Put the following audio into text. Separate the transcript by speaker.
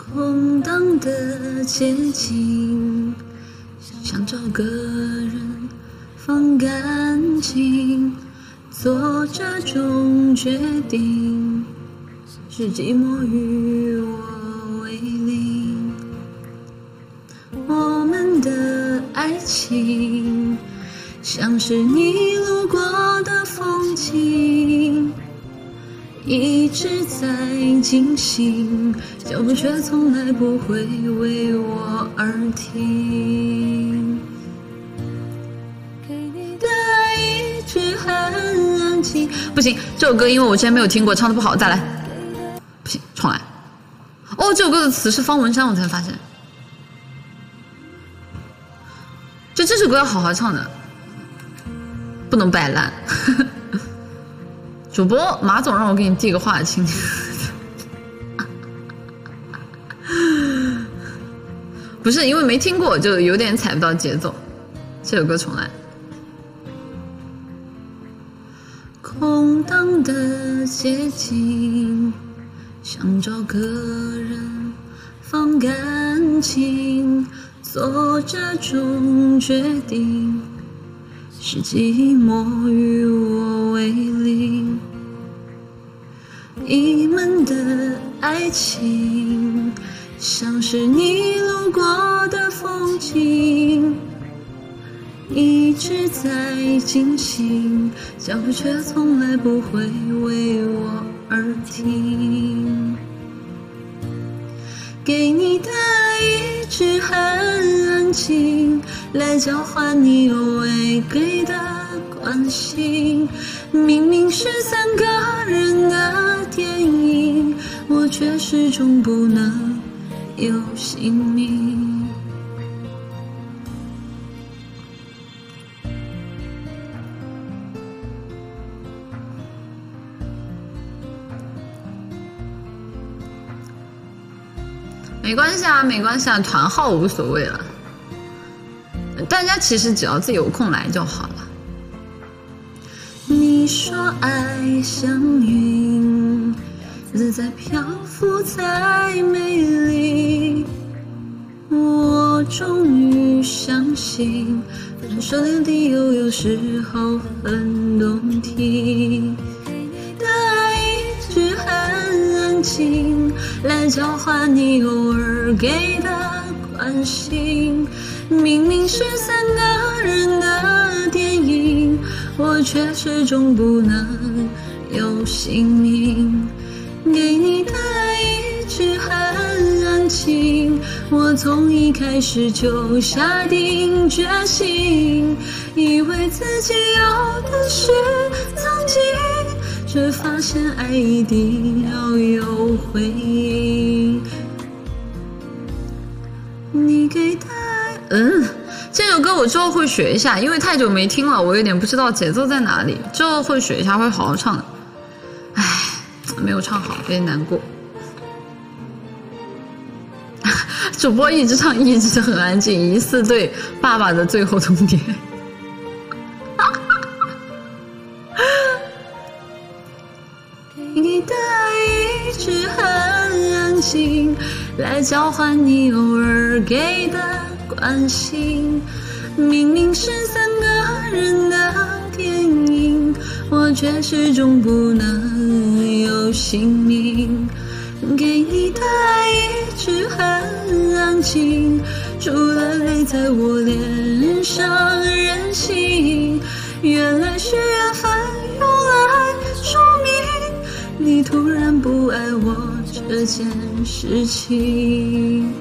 Speaker 1: 空荡的街景，想找个人放感情，做这种决定，是寂寞与我为邻。我们的爱情，像是你路过一直在进行，脚步却从来不会为我而停。给你的爱一直很安静。不行，这首歌因为我之前没有听过，唱的不好，再来。不行，重来。哦，这首歌的词是方文山，我才发现。就这首歌要好好唱的，不能摆烂。呵呵主播马总让我给你递个话，亲。不是因为没听过，就有点踩不到节奏。这首歌重来。空荡的街景，想找个人放感情，做这种决定。是寂寞与我为邻，你们的爱情，像是你路过的风景，一直在进行，脚步却从来不会为我而停。给你的一直很安静。来交换你未给的关心，明明是三个人的电影，我却始终不能有姓名。没关系啊，没关系啊，团号无所谓了。大家其实只要自己有空来就好了。你说爱像云，自在漂浮在美丽。我终于相信，分手连理由有时候很动听。的爱一直很安静，来交换你偶尔给的关心。明明是三个人的电影，我却始终不能有姓名。给你的爱一直很安静，我从一开始就下定决心，以为自己要的是曾经，却发现爱一定要有回应。我之后会学一下，因为太久没听了，我有点不知道节奏在哪里。之后会学一下，会好好唱的。唉，没有唱好，有点难过。主播一直唱，一直很安静，疑似对爸爸的最后通牒。你的爱一直很安静，来交换你偶尔给的。关心，明明是三个人的电影，我却始终不能有姓名。给你的爱一直很安静，除了泪在我脸上任性。原来是缘分用来说明你突然不爱我这件事情。